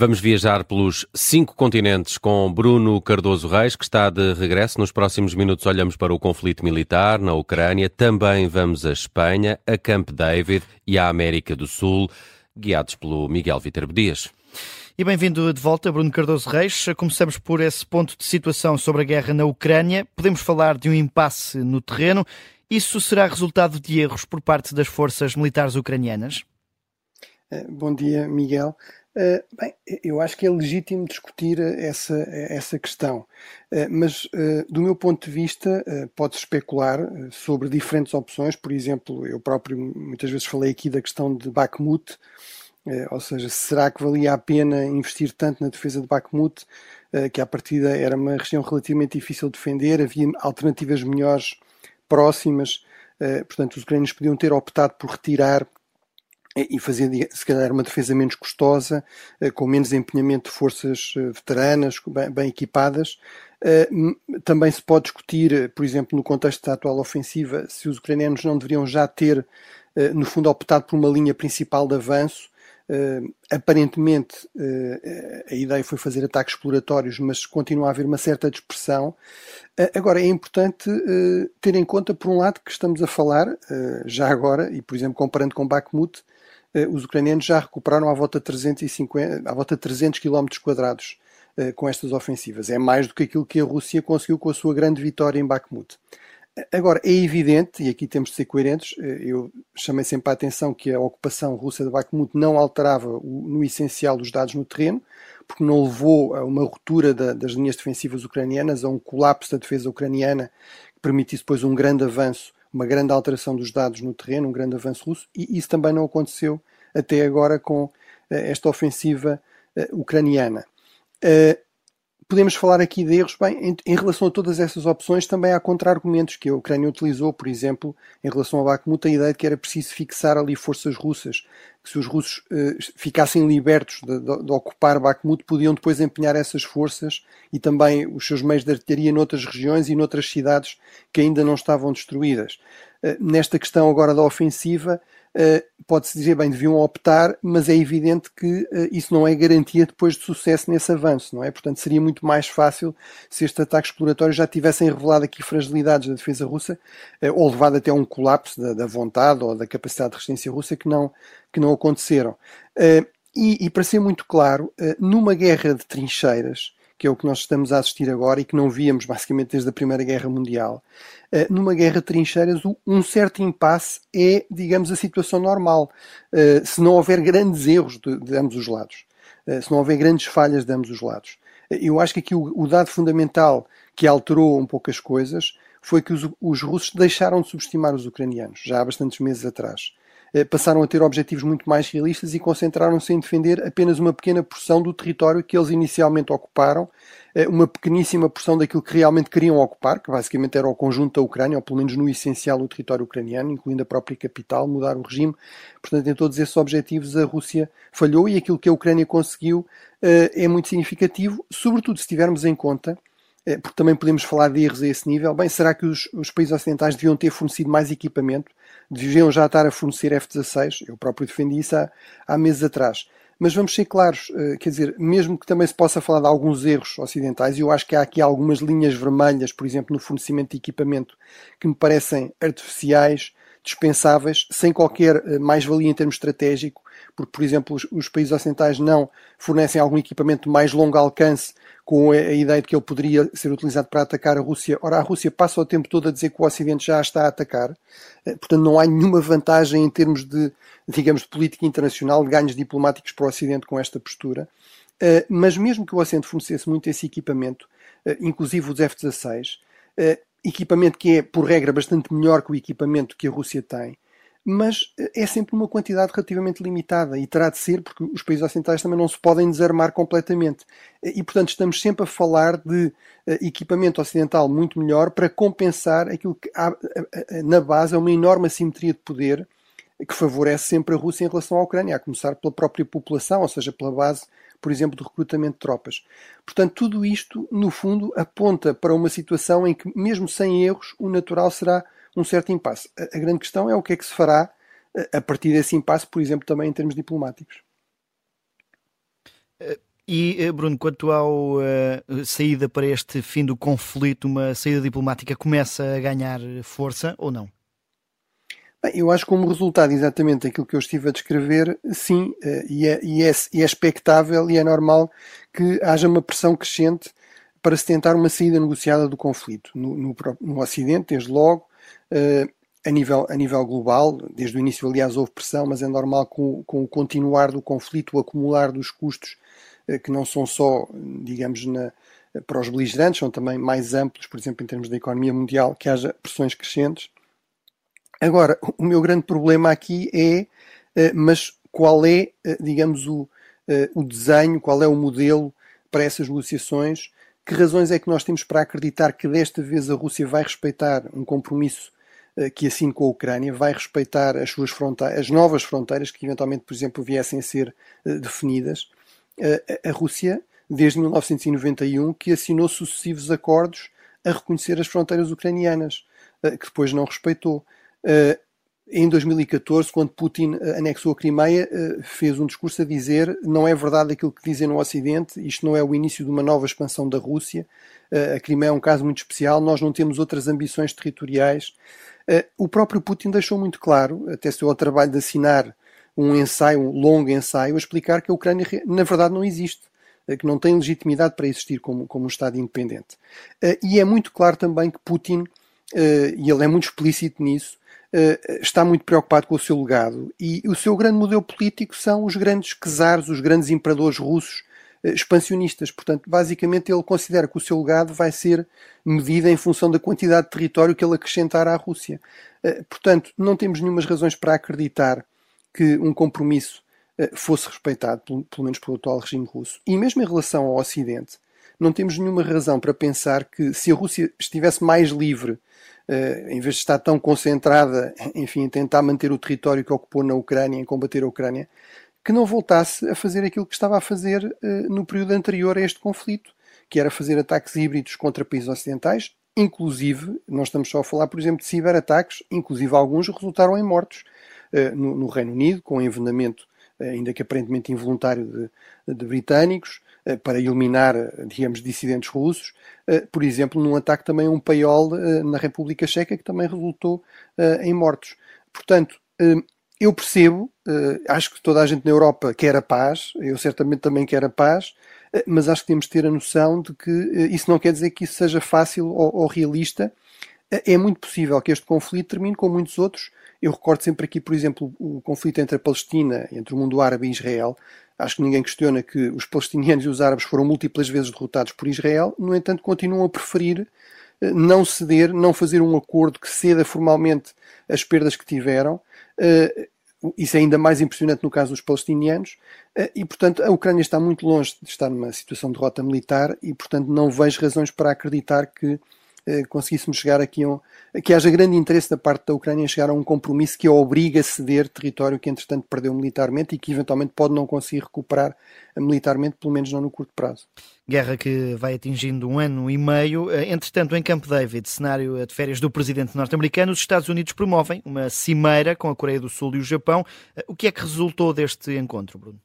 Vamos viajar pelos cinco continentes com Bruno Cardoso Reis, que está de regresso. Nos próximos minutos olhamos para o conflito militar na Ucrânia. Também vamos a Espanha, a Camp David e à América do Sul, guiados pelo Miguel Viterbo Dias. E bem-vindo de volta, Bruno Cardoso Reis. Começamos por esse ponto de situação sobre a guerra na Ucrânia. Podemos falar de um impasse no terreno. Isso será resultado de erros por parte das forças militares ucranianas? Eh, bom dia, Miguel. Uh, bem, eu acho que é legítimo discutir essa, essa questão, mas do meu ponto de vista pode-se especular sobre diferentes opções. Por exemplo, eu próprio muitas vezes falei aqui da questão de Bakhmut, ou seja, será que valia a pena investir tanto na defesa de Bakhmut, que à partida era uma região relativamente difícil de defender, havia alternativas melhores próximas, portanto os ucranianos podiam ter optado por retirar e fazer, se calhar, uma defesa menos custosa, eh, com menos empenhamento de forças eh, veteranas, bem, bem equipadas. Eh, também se pode discutir, por exemplo, no contexto da atual ofensiva, se os ucranianos não deveriam já ter, no fundo, optado por uma linha principal de avanço. Aparentemente, a ideia foi fazer ataques exploratórios, mas continua a haver uma certa dispersão. Agora, é importante ter em conta, por um lado, que estamos a falar, já agora, e por exemplo, comparando com Bakhmut, os ucranianos já recuperaram à volta de 350, à volta de 300 km quadrados eh, com estas ofensivas. É mais do que aquilo que a Rússia conseguiu com a sua grande vitória em Bakhmut. Agora, é evidente, e aqui temos de ser coerentes, eh, eu chamei sempre a atenção que a ocupação russa de Bakhmut não alterava no essencial os dados no terreno, porque não levou a uma ruptura da, das linhas defensivas ucranianas, a um colapso da defesa ucraniana, que permitisse depois um grande avanço uma grande alteração dos dados no terreno, um grande avanço russo, e isso também não aconteceu até agora com eh, esta ofensiva eh, ucraniana. Podemos falar aqui de erros. Bem, em, em, relação a todas essas opções, também há contra-argumentos que a Ucrânia utilizou, por exemplo, em relação a Bakhmut, a ideia de que era preciso fixar ali forças russas, que se os russos eh, ficassem libertos de, de, de, ocupar Bakhmut, podiam depois empenhar essas forças e também os seus meios de artilharia noutras regiões e noutras cidades que ainda não estavam destruídas. Eh, nesta questão agora da ofensiva, pode-se dizer, bem, deviam optar, mas é evidente que uh, isso não é garantia depois de sucesso nesse avanço, não é? Portanto, seria muito mais fácil se estes ataques exploratórios já tivessem revelado aqui fragilidades da defesa russa uh, ou levado até a um colapso da, da, vontade ou da capacidade de resistência russa que não, que não aconteceram. E, e, para ser muito claro, numa guerra de trincheiras, que é o que nós estamos a assistir agora e que não víamos basicamente desde a Primeira Guerra Mundial. Eh, numa guerra de trincheiras, um certo impasse é, digamos, a situação normal, eh, se não houver grandes erros de, de ambos os lados, eh, se não houver grandes falhas de ambos os lados. Eu acho que aqui o, o dado fundamental que alterou um pouco as coisas foi que os, os russos deixaram de subestimar os ucranianos, já há bastantes meses atrás. Eh, passaram a ter objetivos muito mais realistas e concentraram-se em defender apenas uma pequena porção do território que eles inicialmente ocuparam, eh, uma pequeníssima porção daquilo que realmente queriam ocupar, que basicamente era o conjunto da Ucrânia, ou pelo menos no essencial o território ucraniano, incluindo a própria capital, mudar o regime. Portanto, em todos esses objetivos a Rússia falhou e aquilo que a Ucrânia conseguiu eh, é muito significativo, sobretudo se tivermos em conta porque também podemos falar de erros a esse nível. Bem, será que os, os países ocidentais deviam ter fornecido mais equipamento? deviam já estar a fornecer F-16. Eu próprio defendi isso há, há meses atrás. Mas vamos ser claros, eh, quer dizer, mesmo que também se possa falar de alguns erros ocidentais, eu acho que há aqui algumas linhas vermelhas, por exemplo, no fornecimento de equipamento, que me parecem artificiais, dispensáveis, sem qualquer eh, mais-valia em termos estratégico, porque, por exemplo, os, os, países ocidentais não fornecem algum equipamento de mais longo alcance com a, a, ideia de que ele poderia ser utilizado para atacar a Rússia. Ora, a Rússia passa o tempo todo a dizer que o Ocidente já está a atacar, eh, portanto não há nenhuma vantagem em termos de, digamos, de política internacional, de ganhos diplomáticos para o Ocidente com esta postura. Uh, mas mesmo que o Ocidente fornecesse muito esse equipamento, inclusive os F-16, uh, equipamento que é, por regra, bastante melhor que o equipamento que a Rússia tem, mas é sempre uma quantidade relativamente limitada e terá de ser porque os países ocidentais também não se podem desarmar completamente. E, portanto, estamos sempre a falar de eh, equipamento ocidental muito melhor para compensar aquilo que há na base é uma enorme assimetria de poder que favorece sempre a Rússia em relação à Ucrânia, a começar pela própria população, ou seja, pela base, por exemplo, do recrutamento de tropas. Portanto, tudo isto, no fundo, aponta para uma situação em que, mesmo sem erros, o natural será um certo impasse. A, grande questão é o que é que se fará a partir desse impasse, por exemplo, também em termos diplomáticos. Eh, E, Bruno, quanto à uh, saída para este fim do conflito, uma saída diplomática começa a ganhar força ou não? Bem, eu acho que como resultado exatamente daquilo que eu estive a descrever, sim, e é, e, é, e é expectável e é normal que haja uma pressão crescente para se tentar uma saída negociada do conflito no, no, no Ocidente, desde logo, uh, a, nível, a nível global. Desde o início, aliás, houve pressão, mas é normal com, com o continuar do conflito, o acumular dos custos, uh, que não são só, digamos, na, para os beligerantes, são também mais amplos, por exemplo, em termos da economia mundial, que haja pressões crescentes. Agora, o meu grande problema aqui é, uh, mas qual é, digamos, o, o desenho, qual é o modelo para essas negociações que razões é que nós temos para acreditar que desta vez a Rússia vai respeitar um compromisso que assine com a Ucrânia, vai respeitar as suas fronteiras, as novas fronteiras que eventualmente, por exemplo, viessem a ser definidas? A Rússia, desde 1991, que assinou sucessivos acordos a reconhecer as fronteiras ucranianas, que depois não respeitou em 2014, quando Putin eh, anexou a Crimeia, eh, fez um discurso a dizer não é verdade aquilo que dizem no Ocidente, isto não é o início de uma nova expansão da Rússia, eh, a Crimeia é um caso muito especial, nós não temos outras ambições territoriais. O próprio Putin deixou muito claro, até se deu ao trabalho de assinar um ensaio, um longo ensaio, a explicar que a Ucrânia na verdade não existe, que não tem legitimidade para existir como, como um Estado independente. E é muito claro também que Putin, e ele é muito explícito nisso, eh, está muito preocupado com o seu legado e o seu grande modelo político são os grandes czares, os grandes imperadores russos eh, expansionistas. Portanto, basicamente ele considera que o seu legado vai ser medido em função da quantidade de território que ele acrescentar à Rússia. Eh, portanto, não temos nenhumas razões para acreditar que um compromisso fosse respeitado, pelo menos pelo atual regime russo. E mesmo em relação ao Ocidente, não temos nenhuma razão para pensar que se a Rússia estivesse mais livre Uh, em vez de estar tão concentrada, enfim, em tentar manter o território que ocupou na Ucrânia, em combater a Ucrânia, que não voltasse a fazer aquilo que estava a fazer uh, no período anterior a este conflito, que era fazer ataques híbridos contra países ocidentais, inclusive, nós estamos só a falar, por exemplo, de ciberataques, inclusive alguns resultaram em mortos uh, no, no, Reino Unido, com envenenamento, ainda que aparentemente involuntário, de, de britânicos, eh, para eliminar, eh, digamos, dissidentes russos, eh, por exemplo, num ataque também a um paiol na República Checa que também resultou em mortos. Portanto, eu percebo, acho que toda a gente na Europa quer a paz, eu certamente também quero a paz, mas acho que temos de ter a noção de que isso não quer dizer que isso seja fácil ou, ou realista. É muito possível que este conflito termine com muitos outros. Eu recordo sempre aqui, por exemplo, o conflito entre a Palestina, entre o mundo árabe e Israel, Acho que ninguém questiona que os palestinianos e os árabes foram múltiplas vezes derrotados por Israel, no entanto, continuam a preferir eh, não ceder, não fazer um acordo que ceda formalmente as perdas que tiveram. Eh, isso é ainda mais impressionante no caso dos palestinianos. Eh, e, portanto, a Ucrânia está muito longe de estar numa situação de derrota militar e, portanto, não vejo razões para acreditar que conseguíssemos chegar aqui a um, que haja grande interesse da parte da Ucrânia em chegar a um compromisso que a obriga a ceder território que entretanto perdeu militarmente e que eventualmente pode não conseguir recuperar militarmente, pelo menos não no curto prazo. Guerra que vai atingindo um ano e meio. Eh, entretanto, em Camp David, cenário de férias do presidente norte-americano, os Estados Unidos promovem uma cimeira com a Coreia do Sul e o Japão. Eh, o que é que resultou deste encontro, Bruno?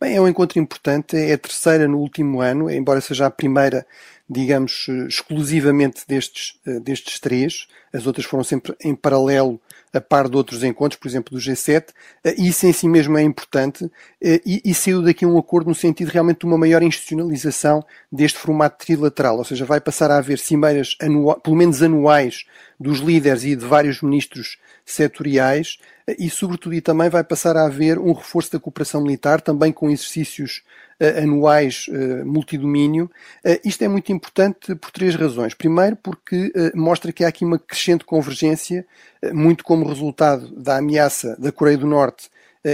Bem, é um encontro importante, é a terceira no último ano, embora seja a primeira digamos, exclusivamente destes, eh, destes três. As outras foram sempre em paralelo, a par de outros encontros, por exemplo, do G7. Eh, isso em si mesmo é importante eh, e, e saiu daqui um acordo no sentido realmente de uma maior institucionalização deste formato trilateral, ou seja, vai passar a haver cimeiras anuais, pelo menos anuais dos líderes e de vários ministros setoriais e, sobretudo, e também vai passar a haver um reforço da cooperação militar, também com exercícios uh, anuais uh, multidomínio. Uh, isto é muito importante por três razões. Primeiro, porque mostra que há aqui uma crescente convergência, muito como resultado da ameaça da Coreia do Norte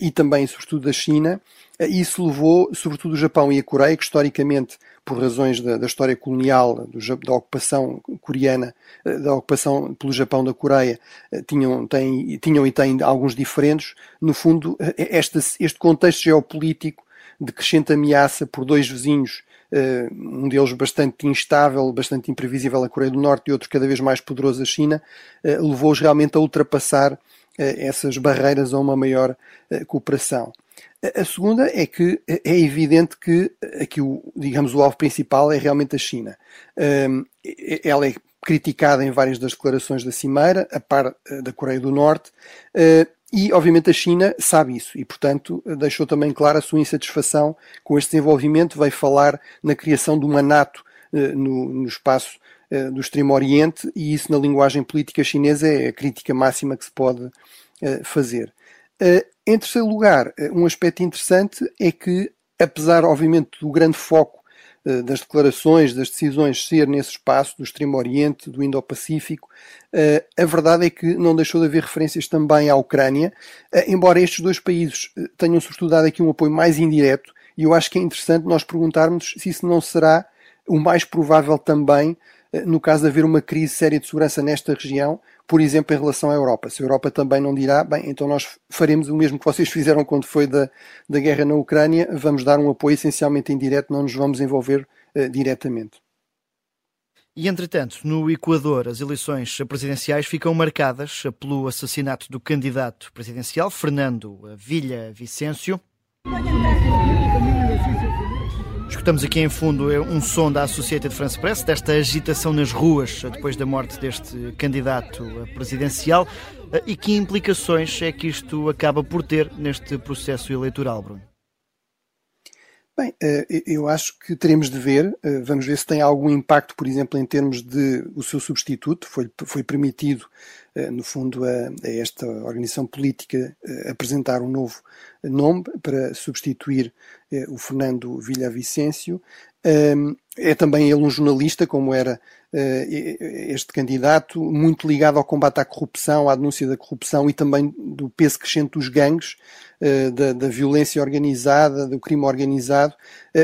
e também, sobretudo, da China. Isso levou, sobretudo, o Japão e a Coreia, que historicamente por razões da, da história colonial, do, da ocupação coreana, da ocupação pelo Japão da Coreia, tinham, têm, tinham e têm alguns diferentes. No fundo, este, este contexto geopolítico de crescente ameaça por dois vizinhos, um deles bastante instável, bastante imprevisível, a Coreia do Norte, e outro cada vez mais poderoso, a China, levou-os realmente a ultrapassar essas barreiras a uma maior cooperação. A segunda é que é evidente que aqui o, digamos, o alvo principal é realmente a China. Ela é criticada em várias das declarações da Cimeira, a par da Coreia do Norte, e, obviamente, a China sabe isso e, portanto, deixou também clara a sua insatisfação com este desenvolvimento. Veio falar na criação de uma NATO eh, no, no espaço eh, do Extremo Oriente e isso, na linguagem política chinesa, é a crítica máxima que se pode eh, fazer. Em terceiro lugar, um aspecto interessante é que, apesar, obviamente, do grande foco eh, das declarações, das decisões ser nesse espaço do Extremo Oriente, do Indo-Pacífico, eh, a verdade é que não deixou de haver referências também à Ucrânia, eh, embora estes dois países tenham sobretudo aqui um apoio mais indireto, e eu acho que é interessante nós perguntarmos se isso não será o mais provável também no caso de haver uma crise séria de segurança nesta região, por exemplo, em relação à Europa. Se a Europa também não dirá, bem, então nós faremos o mesmo que vocês fizeram quando foi da, da guerra na Ucrânia, vamos dar um apoio essencialmente indireto, não nos vamos envolver uh, diretamente. E, entretanto, no Equador, as eleições presidenciais ficam marcadas pelo assassinato do candidato presidencial, Fernando Villa Vicêncio. Escutamos aqui em fundo é um som da Associated France Press, desta agitação nas ruas depois da morte deste candidato presidencial. E que implicações é que isto acaba por ter neste processo eleitoral, Bruno? Bem, eh, eu acho que teremos de ver, eh, vamos ver se tem algum impacto, por exemplo, em termos de o seu substituto. Foi, foi permitido, eh, no fundo, a, a esta organização política apresentar um novo nome para substituir o Fernando Villavicencio. É também ele um jornalista, como era este candidato, muito ligado ao combate à corrupção, à denúncia da corrupção e também do peso crescente dos gangues, da, da violência organizada, do crime organizado.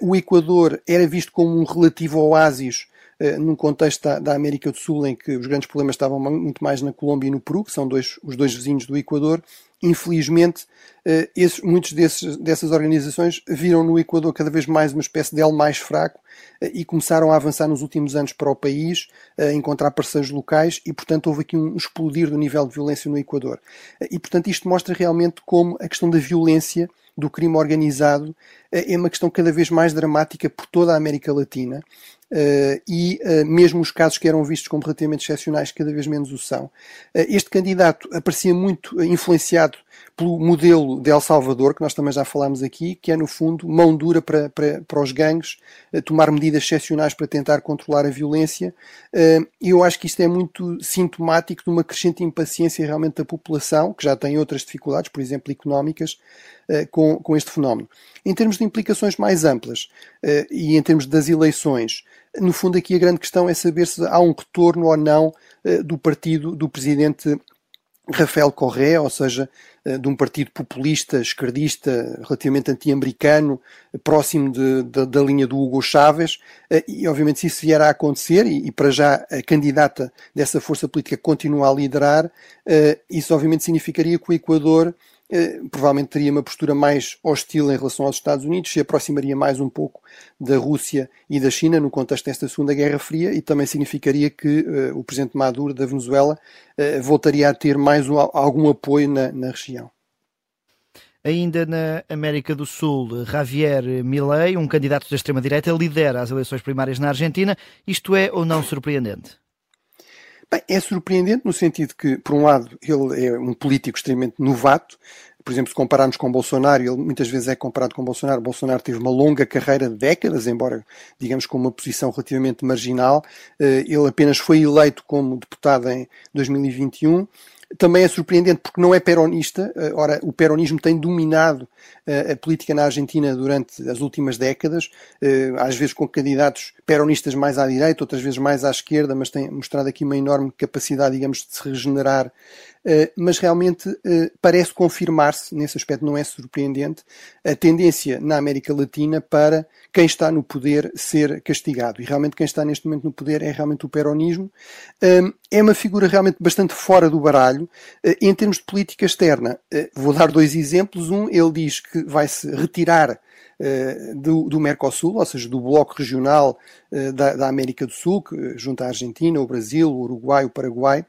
O Equador era visto como um relativo oásis num contexto da, da, América do Sul em que os grandes problemas estavam muito mais na Colômbia e no Peru, que são dois, os dois vizinhos do Equador, infelizmente, eh, esses, muitos desses, dessas organizações viram no Equador cada vez mais uma espécie de elo mais fraco eh, e começaram a avançar nos últimos anos para o país, a encontrar parceiros locais e, portanto, houve aqui um explodir do nível de violência no Equador. Eh, e, portanto, isto mostra realmente como a questão da violência do crime organizado é uma questão cada vez mais dramática por toda a América Latina Uh, e uh, mesmo os casos que eram vistos como relativamente excepcionais cada vez menos o são. Uh, este candidato aparecia muito influenciado pelo modelo de El Salvador, que nós também já falámos aqui, que é no fundo mão dura para, para, para os gangues, tomar medidas excepcionais para tentar controlar a violência. E eu acho que isto é muito sintomático de uma crescente impaciência realmente da população, que já tem outras dificuldades, por exemplo, económicas, com, com este fenómeno. Em termos de implicações mais amplas e em termos das eleições, no fundo, aqui a grande questão é saber se há um retorno ou não eh, do partido do presidente Rafael Correa, ou seja, eh, de um partido populista, esquerdista, relativamente anti-americano, próximo de, de, da linha do Hugo Chávez, eh, e obviamente se isso vier a acontecer, e, e para já a candidata dessa força política continua a liderar, isso obviamente significaria que o Equador eh, provavelmente teria uma postura mais hostil em relação aos Estados Unidos, se aproximaria mais um pouco da Rússia e da China no contexto desta Segunda Guerra Fria e também significaria que uh, o presidente Maduro da Venezuela uh, voltaria a ter mais um, algum apoio na, na região. Ainda na América do Sul, Javier Milei, um candidato da extrema-direita, lidera as eleições primárias na Argentina. Isto é ou não surpreendente? Bem, é surpreendente no sentido que, por um lado, ele é um político extremamente novato. Por exemplo, se compararmos com Bolsonaro, ele muitas vezes é comparado com Bolsonaro. Bolsonaro teve uma longa carreira de décadas, embora, digamos, com uma posição relativamente marginal. Eh, ele apenas foi eleito como deputado em 2021 também é surpreendente porque não é peronista. Eh, ora, o peronismo tem dominado a política na Argentina durante as últimas décadas, eh, às vezes com candidatos peronistas mais à direita, outras vezes mais à esquerda, mas tem mostrado aqui uma enorme capacidade, digamos, de se regenerar eh, mas realmente eh, parece confirmar-se, nesse aspecto não é surpreendente, a tendência na América Latina para quem está no poder ser castigado. E realmente quem está neste momento no poder é realmente o peronismo. Ehm, é uma figura realmente bastante fora do baralho. Em termos de política externa, vou dar dois exemplos. Um, ele diz que vai se retirar do, do, Mercosul, ou seja, do bloco regional da, da, América do Sul, que junta a Argentina, o Brasil, o Uruguai, o Paraguai,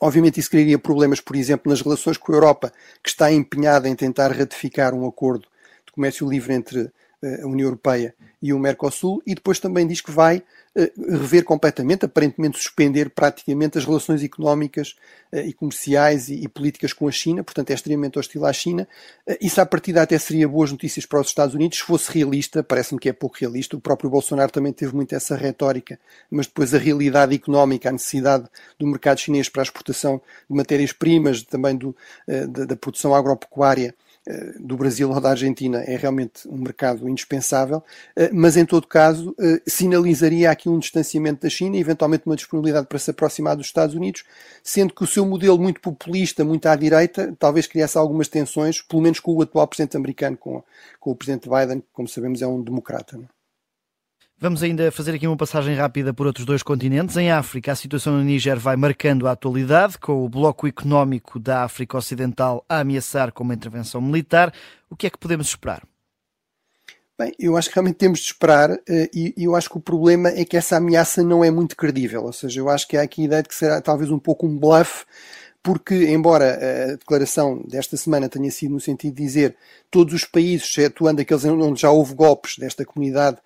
obviamente isso criaria problemas, por exemplo, nas relações com a Europa, que está empenhada em tentar ratificar um acordo de comércio livre entre a União Europeia e o Mercosul, e depois também diz que vai uh, rever completamente, aparentemente suspender praticamente as relações económicas e comerciais e, políticas com a China, portanto é extremamente hostil à China. isso à partida até seria boas notícias para os Estados Unidos, se fosse realista, parece-me que é pouco realista, o próprio Bolsonaro também teve muito essa retórica, mas depois a realidade económica, a necessidade do mercado chinês para a exportação de matérias-primas, também do, da, da produção agropecuária, eh, do Brasil ou da Argentina é realmente um mercado indispensável, eh, mas em todo caso eh, sinalizaria aqui um distanciamento da China e eventualmente uma disponibilidade para se aproximar dos Estados Unidos, sendo que o seu modelo muito populista, muito à direita, talvez criasse algumas tensões, pelo menos com o atual presidente americano, com, com o presidente Biden, que como sabemos é um democrata. Não? Vamos ainda fazer aqui uma passagem rápida por outros dois continentes. Em África, a situação no Níger vai marcando a atualidade, com o bloco económico da África Ocidental a ameaçar com uma intervenção militar. O que é que podemos esperar? Bem, eu acho que realmente temos de esperar eh, e eu acho que o problema é que essa ameaça não é muito credível. Ou seja, eu acho que há aqui a ideia de que será talvez um pouco um bluff porque, embora a declaração desta semana tenha sido no sentido de dizer todos os países, excetuando aqueles onde já houve golpes desta comunidade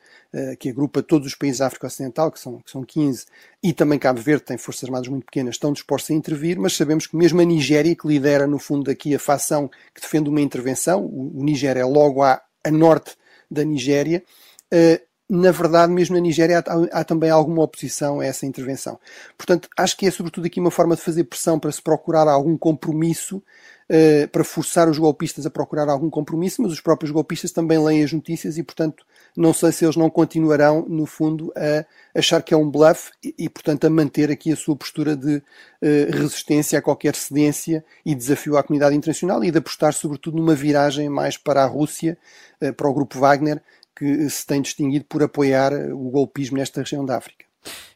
que agrupa todos os países da África Ocidental, que são, que são 15, e também Cabo Verde tem forças armadas muito pequenas, estão dispostos a intervir, mas sabemos que mesmo a Nigéria, que lidera no fundo aqui a facção que defende uma intervenção, o, o Nigéria é logo a, a norte da Nigéria, uh, na verdade, mesmo na Nigéria, há, há, também alguma oposição a essa intervenção. Portanto, acho que é sobretudo aqui uma forma de fazer pressão para se procurar algum compromisso, uh, para forçar os golpistas a procurar algum compromisso, mas os próprios golpistas também leem as notícias e, portanto, não sei se eles não continuarão, no fundo, a achar que é um bluff e, e portanto, a manter aqui a sua postura de uh, resistência a qualquer cedência e desafio à comunidade internacional e de apostar, sobretudo, numa viragem mais para a Rússia, uh, para o grupo Wagner, que se tem distinguido por apoiar o golpismo nesta região da África.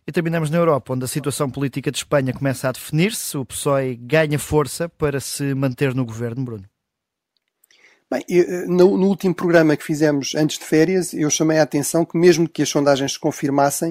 E terminamos na Europa, onde a situação política de Espanha começa a definir-se. O PSOE ganha força para se manter no governo, Bruno. Bem, eh, no, no, último programa que fizemos antes de férias, eu chamei a atenção que, mesmo que as sondagens se confirmassem,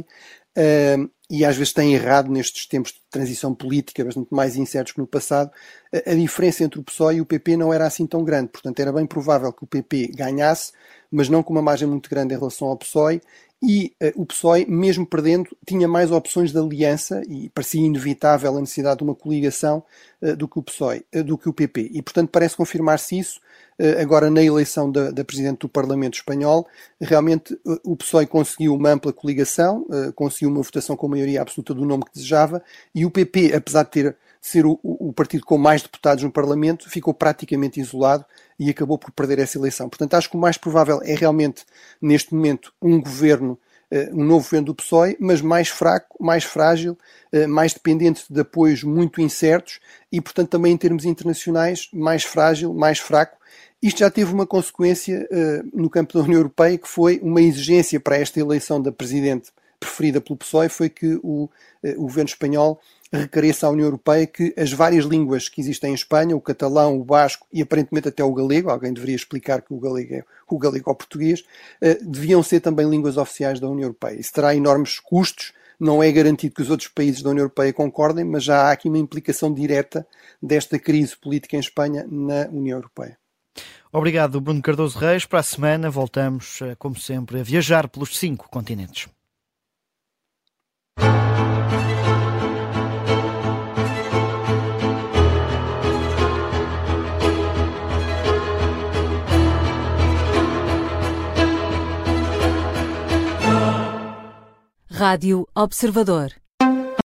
uh, e às vezes têm errado nestes tempos de transição política bastante mais incertos que no passado, a, a diferença entre o PSOE e o PP não era assim tão grande. Portanto, era bem provável que o PP ganhasse, mas não com uma margem muito grande em relação ao PSOE, e uh, o PSOE, mesmo perdendo, tinha mais opções de aliança e parecia inevitável a necessidade de uma coligação uh, do que o PSOE, uh, do que o PP. E, portanto, parece confirmar-se isso agora na eleição da, da, Presidente do Parlamento Espanhol. Realmente o PSOE conseguiu uma ampla coligação, conseguiu uma votação com maioria absoluta do nome que desejava, e o PP, apesar de ter ser o, o, partido com mais deputados no Parlamento, ficou praticamente isolado e acabou por perder essa eleição. Portanto, acho que o mais provável é realmente, neste momento, um governo, eh, um novo governo do PSOE, mas mais fraco, mais frágil, eh, mais dependente de apoios muito incertos e, portanto, também em termos internacionais, mais frágil, mais fraco. Isto já teve uma consequência uh, no campo da União Europeia, que foi uma exigência para esta eleição da Presidente preferida pelo PSOE, foi que o, o governo espanhol requeresse à União Europeia que as várias línguas que existem em Espanha, o catalão, o basco e aparentemente até o galego, alguém deveria explicar que o galego é o galego ou português, eh, deviam ser também línguas oficiais da União Europeia. Isso terá enormes custos, não é garantido que os outros países da União Europeia concordem, mas já há aqui uma implicação direta desta crise política em Espanha na União Europeia. Obrigado, Bruno Cardoso Reis. Para a semana voltamos, eh, como sempre, a viajar pelos cinco continentes. Rádio Observador.